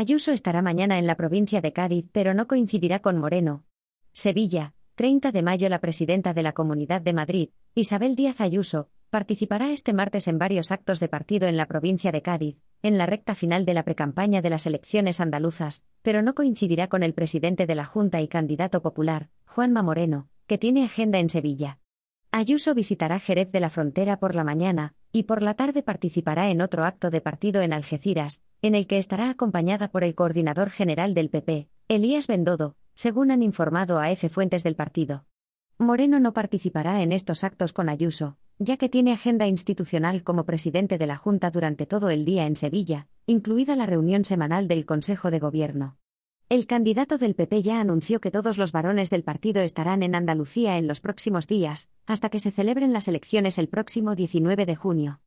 Ayuso estará mañana en la provincia de Cádiz, pero no coincidirá con Moreno. Sevilla, 30 de mayo. La presidenta de la Comunidad de Madrid, Isabel Díaz Ayuso, participará este martes en varios actos de partido en la provincia de Cádiz, en la recta final de la precampaña de las elecciones andaluzas, pero no coincidirá con el presidente de la Junta y candidato popular, Juanma Moreno, que tiene agenda en Sevilla. Ayuso visitará Jerez de la Frontera por la mañana, y por la tarde participará en otro acto de partido en Algeciras, en el que estará acompañada por el coordinador general del PP, Elías Bendodo, según han informado a F fuentes del partido. Moreno no participará en estos actos con Ayuso, ya que tiene agenda institucional como presidente de la Junta durante todo el día en Sevilla, incluida la reunión semanal del Consejo de Gobierno. El candidato del PP ya anunció que todos los varones del partido estarán en Andalucía en los próximos días, hasta que se celebren las elecciones el próximo 19 de junio.